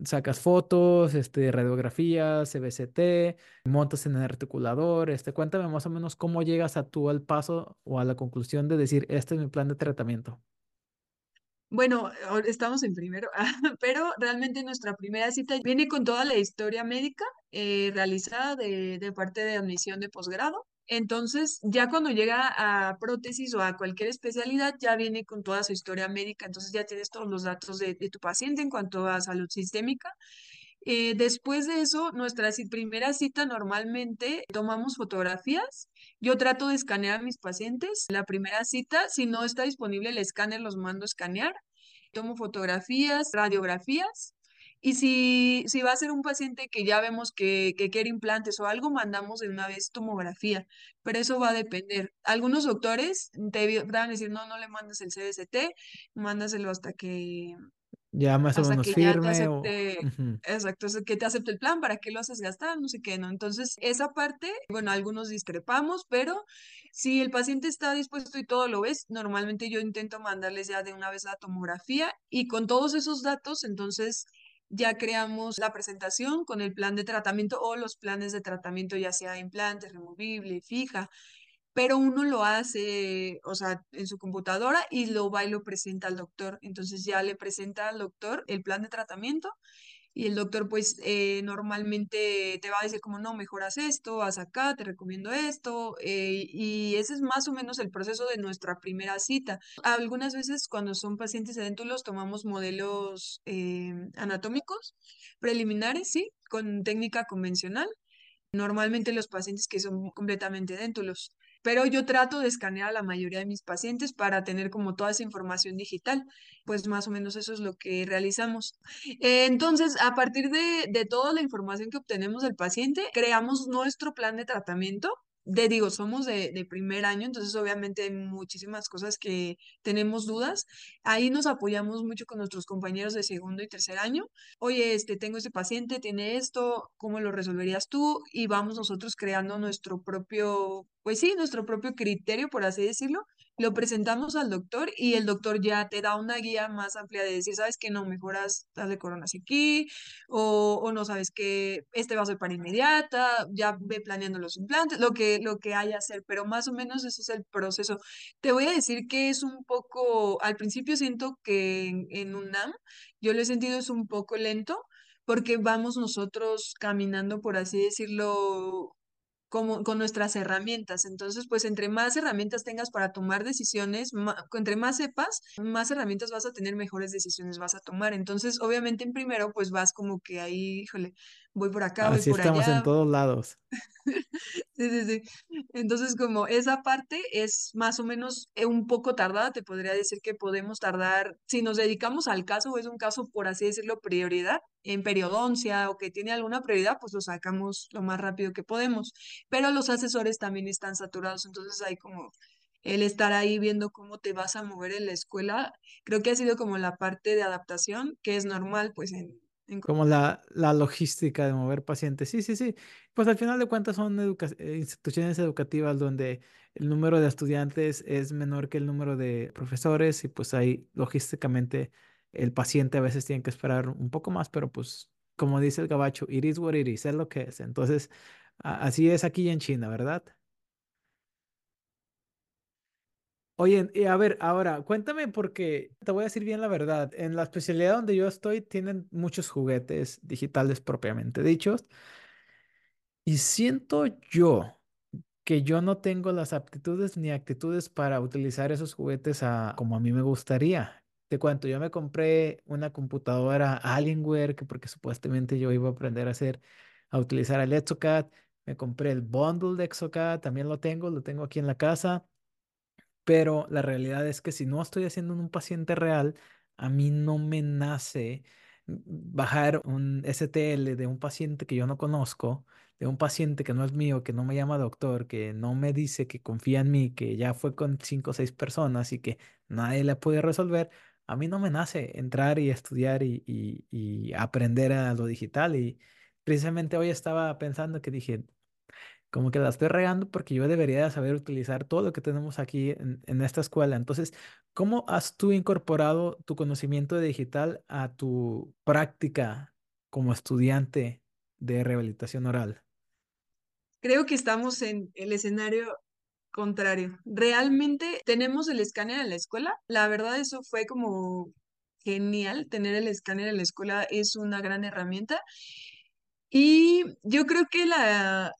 sacas fotos, este, radiografías, CBCT, montas en el articulador, este, cuéntame más o menos cómo llegas a tú al paso o a la conclusión de decir, este es mi plan de tratamiento. Bueno, estamos en primero, pero realmente nuestra primera cita viene con toda la historia médica eh, realizada de, de parte de admisión de posgrado. Entonces, ya cuando llega a prótesis o a cualquier especialidad, ya viene con toda su historia médica. Entonces, ya tienes todos los datos de, tu paciente en cuanto a salud sistémica. Eh, después de eso, nuestra primera cita normalmente tomamos fotografías. Yo trato de escanear a mis pacientes. La primera cita, si no está disponible el escáner, los mando a escanear. Tomo fotografías, radiografías. Y si, si va a ser un paciente que ya vemos que, que quiere implantes o algo, mandamos de una vez tomografía. Pero eso va a depender. Algunos doctores te van a decir, no, no le mandes el CBCT, mándaselo hasta que Ya más o hasta menos que ya te firme o... acepte, Ujú. exacto, o que te acepte el plan, ¿para qué lo haces gastar? No sé qué, ¿no? Entonces, esa parte, bueno, algunos discrepamos, pero si el paciente está dispuesto y todo lo ves, normalmente yo intento mandarles ya de una vez la tomografía y con todos esos datos, entonces ya creamos la presentación con el plan de tratamiento o los planes de tratamiento, ya sea implante, removible, fija pero uno lo hace, o sea, en su computadora y lo va y lo presenta al doctor. Entonces ya le presenta al doctor el plan de tratamiento y el doctor pues eh, normalmente te va a decir como no, mejoras esto, haz acá, te recomiendo esto eh, y ese es más o menos el proceso de nuestra primera cita. Algunas veces cuando son pacientes edéntulos tomamos modelos eh, anatómicos preliminares, sí, con técnica convencional. Normalmente los pacientes que son completamente edéntulos pero yo trato de escanear a la mayoría de mis pacientes para tener como toda esa información digital. Pues más o menos eso es lo que realizamos. Entonces, a partir de, de toda la información que obtenemos del paciente, creamos nuestro plan de tratamiento. De digo, somos de, de primer año, entonces obviamente hay muchísimas cosas que tenemos dudas. Ahí nos apoyamos mucho con nuestros compañeros de segundo y tercer año. Oye, este, tengo este paciente, tiene esto, ¿cómo lo resolverías tú? Y vamos nosotros creando nuestro propio pues sí, nuestro propio criterio, por así decirlo, lo presentamos al doctor y el doctor ya te da una guía más amplia de decir, sabes que no mejoras, de coronas aquí, o, o no sabes que este va a ser para inmediata, ya ve planeando los implantes, lo que, lo que haya a hacer, pero más o menos ese es el proceso. Te voy a decir que es un poco, al principio siento que en, en UNAM, yo lo he sentido es un poco lento, porque vamos nosotros caminando, por así decirlo, como, con nuestras herramientas. Entonces, pues entre más herramientas tengas para tomar decisiones, ma- entre más sepas, más herramientas vas a tener, mejores decisiones vas a tomar. Entonces, obviamente en primero, pues vas como que ahí, híjole, voy por acá, voy por estamos en allá, todos lados. Sí, sí, sí. Entonces, como esa parte es más o menos eh, un poco tardada, te podría decir que podemos tardar, si nos dedicamos al caso o es un caso, por así decirlo, prioridad, en periodoncia o que tiene alguna prioridad, pues lo sacamos lo más rápido que podemos. Pero los asesores también están saturados, entonces hay como el estar ahí viendo cómo te vas a mover en la escuela, creo que ha sido como la parte de adaptación, que es normal, pues en... Como la, la logística de mover pacientes. Sí, sí, sí. Pues al final de cuentas son eh, instituciones educativas donde el número de estudiantes es menor que el número de profesores y pues ahí logísticamente el paciente a veces tiene que esperar un poco más, pero pues como dice el gabacho, it is what it is, es lo que es. Entonces, así es aquí en China, ¿verdad? Oye, y a ver, ahora cuéntame porque te voy a decir bien la verdad. En la especialidad donde yo estoy tienen muchos juguetes digitales propiamente dichos y siento yo que yo no tengo las aptitudes ni actitudes para utilizar esos juguetes a, como a mí me gustaría. Te cuento, yo me compré una computadora Alienware que porque supuestamente yo iba a aprender a hacer, a utilizar el Exocad. Me compré el bundle de Exocad, también lo tengo, lo tengo aquí en la casa. Pero la realidad es que si no estoy haciendo en un paciente real, a mí no me nace bajar un STL de un paciente que yo no conozco, de un paciente que no es mío, que no me llama doctor, que no me dice que confía en mí, que ya fue con cinco o seis personas y que nadie le puede resolver. A mí no me nace entrar y estudiar y y aprender a lo digital. Y precisamente hoy estaba pensando que dije, como que la estoy regando porque yo debería de saber utilizar todo lo que tenemos aquí en, en esta escuela. Entonces, ¿cómo has tú incorporado tu conocimiento digital a tu práctica como estudiante de rehabilitación oral? Creo que estamos en el escenario contrario. Realmente tenemos el escáner en la escuela. La verdad, eso fue como genial. Tener el escáner en la escuela es una gran herramienta. Y yo creo que la,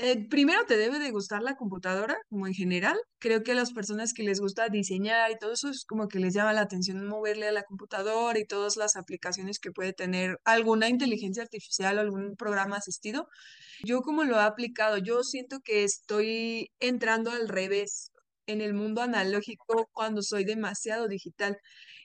eh, primero te debe de gustar la computadora, como en general. Creo que a las personas que les gusta diseñar y todo eso es como que les llama la atención moverle a la computadora y todas las aplicaciones que puede tener alguna inteligencia artificial o algún programa asistido. Yo como lo he aplicado, yo siento que estoy entrando al revés en el mundo analógico cuando soy demasiado digital.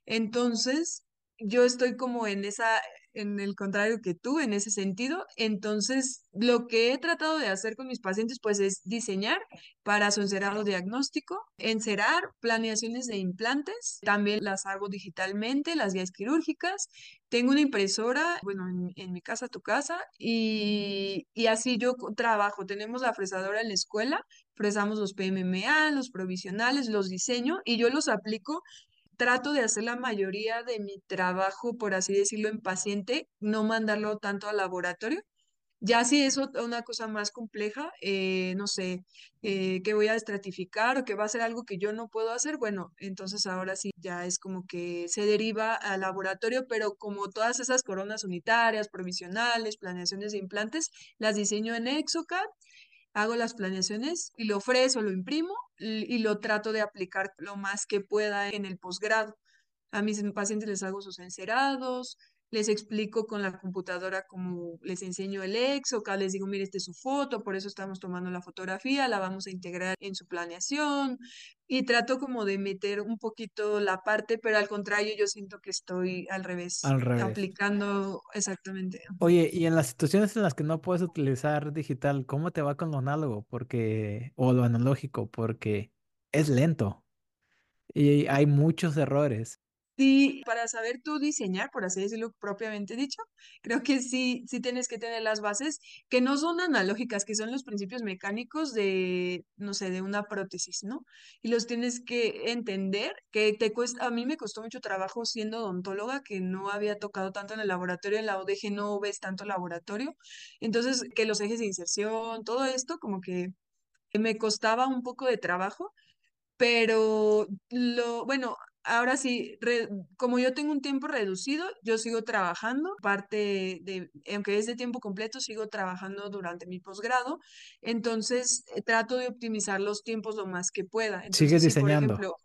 Entonces, yo estoy como en esa, en el contrario que tú, en ese sentido. Entonces, lo que he tratado de hacer con mis pacientes, pues, es diseñar para su encerado diagnóstico, encerar planeaciones de implantes, también las hago digitalmente, las guías quirúrgicas. Tengo una impresora, bueno, en, en mi casa, tu casa, y, y así yo trabajo. Tenemos la fresadora en la escuela, fresamos los PMMA, los provisionales, los diseño y yo los aplico trato de hacer la mayoría de mi trabajo, por así decirlo, en paciente, no mandarlo tanto al laboratorio. Ya si es una cosa más compleja, eh, no sé, eh, que voy a estratificar o que va a ser algo que yo no puedo hacer, bueno, entonces ahora sí ya es como que se deriva al laboratorio, pero como todas esas coronas unitarias, provisionales, planeaciones de implantes, las diseño en Exocad hago las planeaciones y lo ofrezco, lo imprimo y lo trato de aplicar lo más que pueda en el posgrado. A mis pacientes les hago sus encerados, les explico con la computadora cómo les enseño el Exoca, les digo, mire, esta es su foto, por eso estamos tomando la fotografía, la vamos a integrar en su planeación y trato como de meter un poquito la parte, pero al contrario, yo siento que estoy al revés, Al revés. aplicando exactamente. Oye, y en las situaciones en las que no puedes utilizar digital, ¿cómo te va con lo análogo? Porque, o lo analógico, porque es lento y hay muchos errores. Sí, para saber tú diseñar, por así decirlo propiamente dicho, creo que sí, sí tienes que tener las bases que no son analógicas, que son los principios mecánicos de, no sé, de una prótesis, ¿no? Y los tienes que entender, que te cuesta, a mí me costó mucho trabajo siendo odontóloga, que no había tocado tanto en el laboratorio, en la ODG no ves tanto laboratorio, entonces que los ejes de inserción, todo esto como que me costaba un poco de trabajo pero lo, bueno, ahora sí, re- como yo tengo un tiempo reducido, yo sigo trabajando, parte de, aunque es de tiempo completo, sigo trabajando durante mi posgrado, entonces eh, trato de optimizar los tiempos lo más que pueda. Sigues si por diseñando. ejemplo,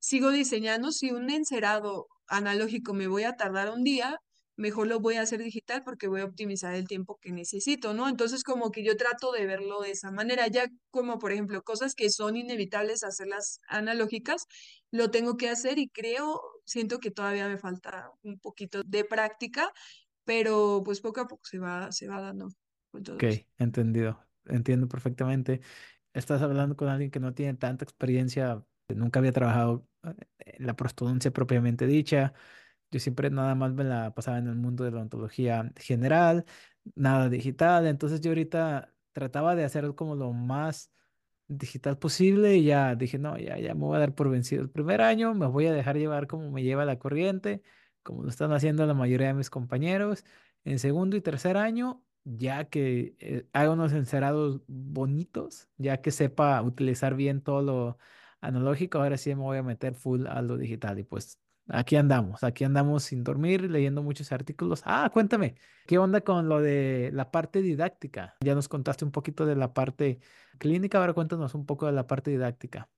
sigo diseñando, si un encerado analógico me voy a tardar un día, mejor lo voy a hacer digital porque voy a optimizar el tiempo que necesito, ¿no? Entonces como que yo trato de verlo de esa manera, ya como por ejemplo cosas que son inevitables hacerlas analógicas, lo tengo que hacer y creo, siento que todavía me falta un poquito de práctica, pero pues poco a poco se va, se va dando Ok, entendido. Entiendo perfectamente. Estás hablando con alguien que no tiene tanta experiencia, nunca había trabajado eh, en la prostodoncia propiamente dicha. Yo siempre nada más me la pasaba en el mundo de la ontología general, nada digital. Entonces yo ahorita trataba de hacer como lo más digital posible y ya dije, no, ya, ya me voy a dar por vencido. El primer año me voy a dejar llevar como me lleva la corriente, como lo están haciendo la mayoría de mis compañeros. En segundo y tercer año, ya que eh, haga unos encerados bonitos, ya que sepa utilizar bien todo lo analógico, ahora sí me voy a meter full a lo digital y pues Aquí andamos, aquí andamos sin dormir, leyendo muchos artículos. Ah, cuéntame, ¿qué onda con lo de la parte didáctica? Ya nos contaste un poquito de la parte clínica, ahora cuéntanos un poco de la parte didáctica.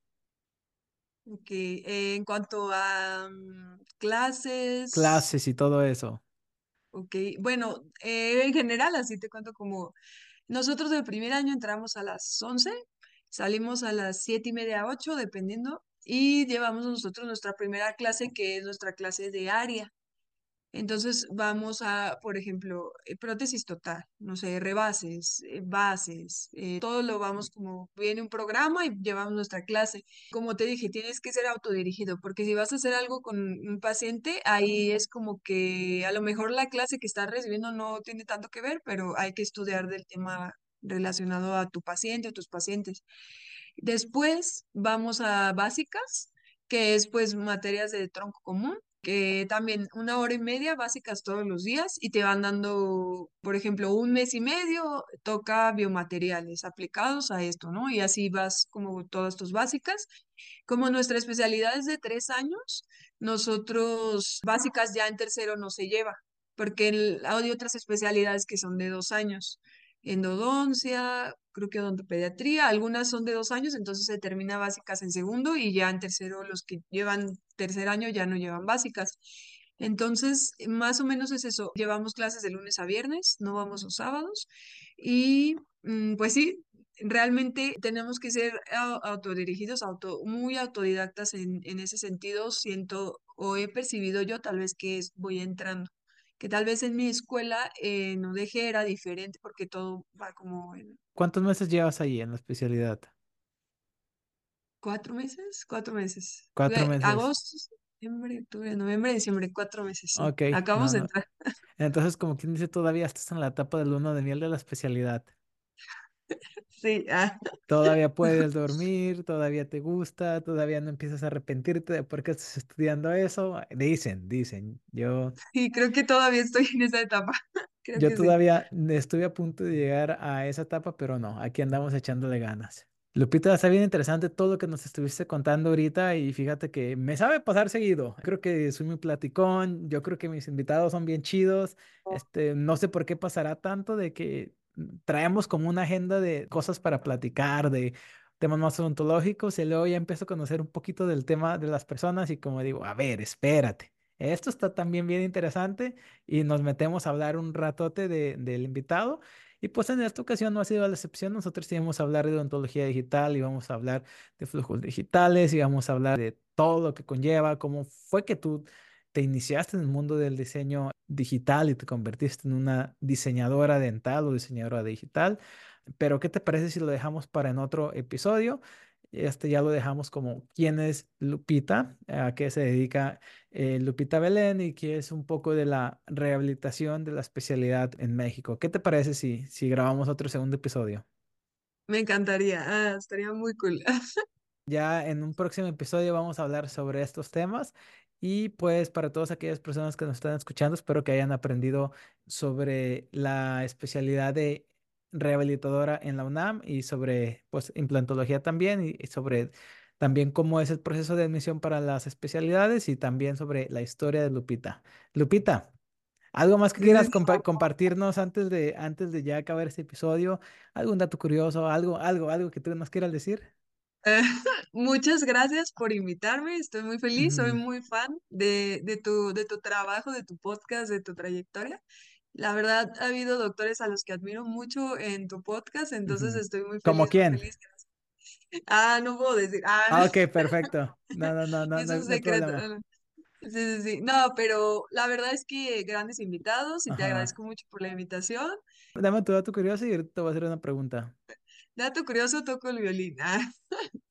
Ok, eh, en cuanto a mm, clases, Clases y todo eso. ok, bueno, eh, en general así te cuento como nosotros del primer año entramos a las 11, salimos a las siete y media, 8, dependiendo, y llevamos nosotros nuestra primera clase, que es nuestra clase de área. Entonces vamos a, por ejemplo, eh, prótesis total, no sé, rebases, eh, bases, eh, todo lo vamos como viene un programa y llevamos nuestra clase. Como te dije, tienes que ser autodirigido, porque si vas a hacer algo con un paciente, ahí es como que a lo mejor la clase que estás recibiendo no tiene tanto que ver, pero hay que estudiar del tema relacionado a tu paciente o tus pacientes. Después vamos a básicas, que es pues materias de tronco común que también una hora y media básicas todos los días y te van dando, por ejemplo, un mes y medio toca biomateriales aplicados a esto, ¿no? Y así vas como todas tus básicas. Como nuestra especialidad es de tres años, nosotros básicas ya en tercero no se lleva, porque el, hay otras especialidades que son de dos años. Endodoncia, creo que odontopediatría, algunas son de dos años, entonces se termina básicas en segundo y ya en tercero los que llevan tercer año ya no llevan básicas. Entonces, más o menos es eso. Llevamos clases de lunes a viernes, no vamos los sábados. Y mm, pues sí, realmente tenemos que ser au- autodirigidos, auto, muy autodidactas en, en ese sentido. Siento o he percibido yo tal vez que voy entrando. Que tal vez en mi escuela eh, no dejé era diferente porque todo va como en ¿Cuántos meses llevas ahí en la especialidad? cuatro meses, cuatro meses. Cuatro meses. agosto, septiembre, octubre, noviembre, diciembre, cuatro meses, sí. Ok, no, Acabamos de entrar. Entonces, como quien dice, todavía estás en la etapa del uno de miel de la especialidad. Sí, ah, Todavía puedes dormir, todavía te gusta, todavía no empiezas a arrepentirte de por qué estás estudiando eso. Dicen, dicen. Yo, sí, creo que todavía estoy en esa etapa. Creo yo sí. todavía estuve a punto de llegar a esa etapa, pero no, aquí andamos echándole ganas. Lupita, está bien interesante todo lo que nos estuviste contando ahorita y fíjate que me sabe pasar seguido. Creo que soy muy platicón, yo creo que mis invitados son bien chidos. Este, no sé por qué pasará tanto de que traemos como una agenda de cosas para platicar, de temas más odontológicos y luego ya empiezo a conocer un poquito del tema de las personas y como digo, a ver, espérate. Esto está también bien interesante y nos metemos a hablar un ratote de, del invitado. Y pues en esta ocasión no ha sido la excepción. Nosotros íbamos a hablar de odontología digital y vamos a hablar de flujos digitales y vamos a hablar de todo lo que conlleva, cómo fue que tú te iniciaste en el mundo del diseño digital y te convertiste en una diseñadora dental o diseñadora digital. Pero ¿qué te parece si lo dejamos para en otro episodio? Este ya lo dejamos como quién es Lupita, a qué se dedica eh, Lupita Belén y que es un poco de la rehabilitación de la especialidad en México. ¿Qué te parece si, si grabamos otro segundo episodio? Me encantaría. Ah, estaría muy cool. Ya en un próximo episodio vamos a hablar sobre estos temas y pues para todas aquellas personas que nos están escuchando, espero que hayan aprendido sobre la especialidad de rehabilitadora en la UNAM y sobre pues implantología también y, y sobre también cómo es el proceso de admisión para las especialidades y también sobre la historia de Lupita. Lupita, ¿algo más que quieras compa- compartirnos antes de antes de ya acabar este episodio? ¿Algún dato curioso, algo algo algo que tú nos quieras decir? Eh, muchas gracias por invitarme, estoy muy feliz, soy muy fan de, de tu, de tu trabajo, de tu podcast, de tu trayectoria. La verdad, ha habido doctores a los que admiro mucho en tu podcast, entonces estoy muy ¿Como feliz, muy quién? feliz. Ah, no puedo decir, ah, Ah, ok, perfecto. No, no, no, no, es no, un no secreto. problema. Sí, sí, sí. No, pero la verdad es que grandes invitados y te agradezco mucho por la invitación. Dame tu dato curioso y te voy a hacer una pregunta. Dato curioso, toco el violín. Ah,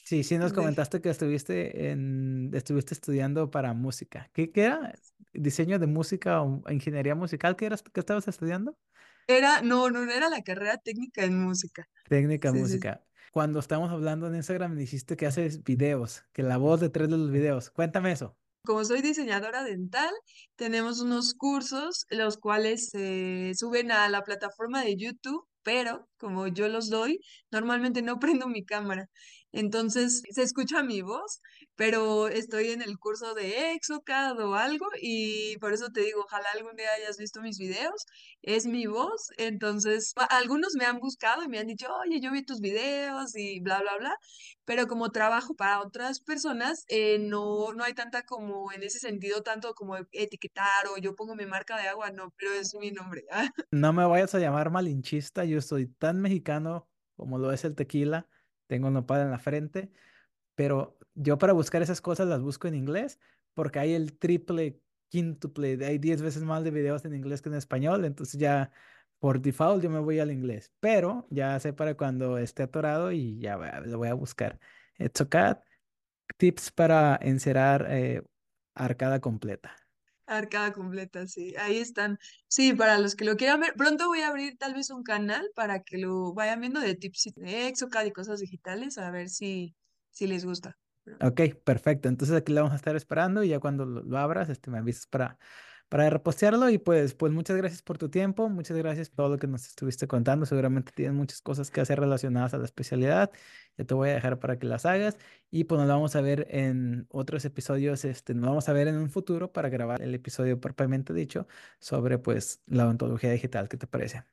Sí, sí nos comentaste que estuviste en, estuviste estudiando para música. ¿Qué, qué era? ¿Diseño de música o ingeniería musical? ¿Qué eras, qué estabas estudiando? Era, no, no, no era la carrera técnica en música. Técnica sí. música. Cuando estábamos hablando en Instagram me dijiste que haces videos, que la voz detrás de los videos. Cuéntame eso. Como soy diseñadora dental, tenemos unos cursos los cuales se suben a la plataforma de YouTube, pero como yo los doy, normalmente no prendo mi cámara. Entonces se escucha mi voz, pero estoy en el curso de ExoCAD o algo y por eso te digo, ojalá algún día hayas visto mis videos. Es mi voz, entonces algunos me han buscado y me han dicho, oye, yo vi tus videos y bla, bla, bla pero como trabajo para otras personas, eh, no, no hay tanta como en ese sentido, tanto como etiquetar o yo pongo mi marca de agua, no, pero es mi nombre. No me vayas a llamar malinchista, yo soy tan mexicano como lo es el tequila, tengo nopal en la frente, pero yo para buscar esas cosas las busco en inglés porque hay el triple, quíntuple, hay 10 veces más de videos en inglés que en español, entonces ya por default yo me voy al inglés, pero ya sé para cuando esté atorado y ya lo voy a buscar. AutoCAD, tips para encerar eh, arcada completa. Arcada completa, sí, ahí están. Sí, para los que lo quieran ver, pronto voy a abrir tal vez un canal para que lo vayan viendo de tips de Exocad y cosas digitales, a ver si, si les gusta. Ok, perfecto. Entonces aquí la vamos a estar esperando y ya cuando lo, lo abras, este, me avisas para, para repostearlo. Y pues, pues muchas gracias por tu tiempo, muchas gracias por todo lo que nos estuviste contando. Seguramente tienes muchas cosas que hacer relacionadas a la especialidad. Ya te voy a dejar para que las hagas. Y pues nos vamos a ver en otros episodios, este, nos vamos a ver en un futuro para grabar el episodio propiamente dicho sobre pues la odontología digital. ¿Qué te parece?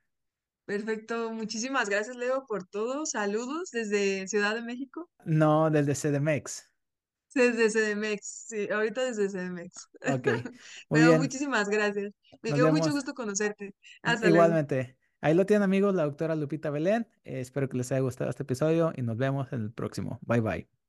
Perfecto, muchísimas gracias, Leo, por todo. Saludos desde Ciudad de México. No, del de CDMX. Desde CDMX, sí, ahorita desde CDMX. Ok, muy Pero bien. muchísimas gracias. Me Nos dio mucho gusto conocerte. Hasta luego. Igualmente. Ahí lo tienen amigos, la doctora Lupita Belén. Eh, espero que les haya gustado este episodio y nos vemos en el próximo. Bye bye.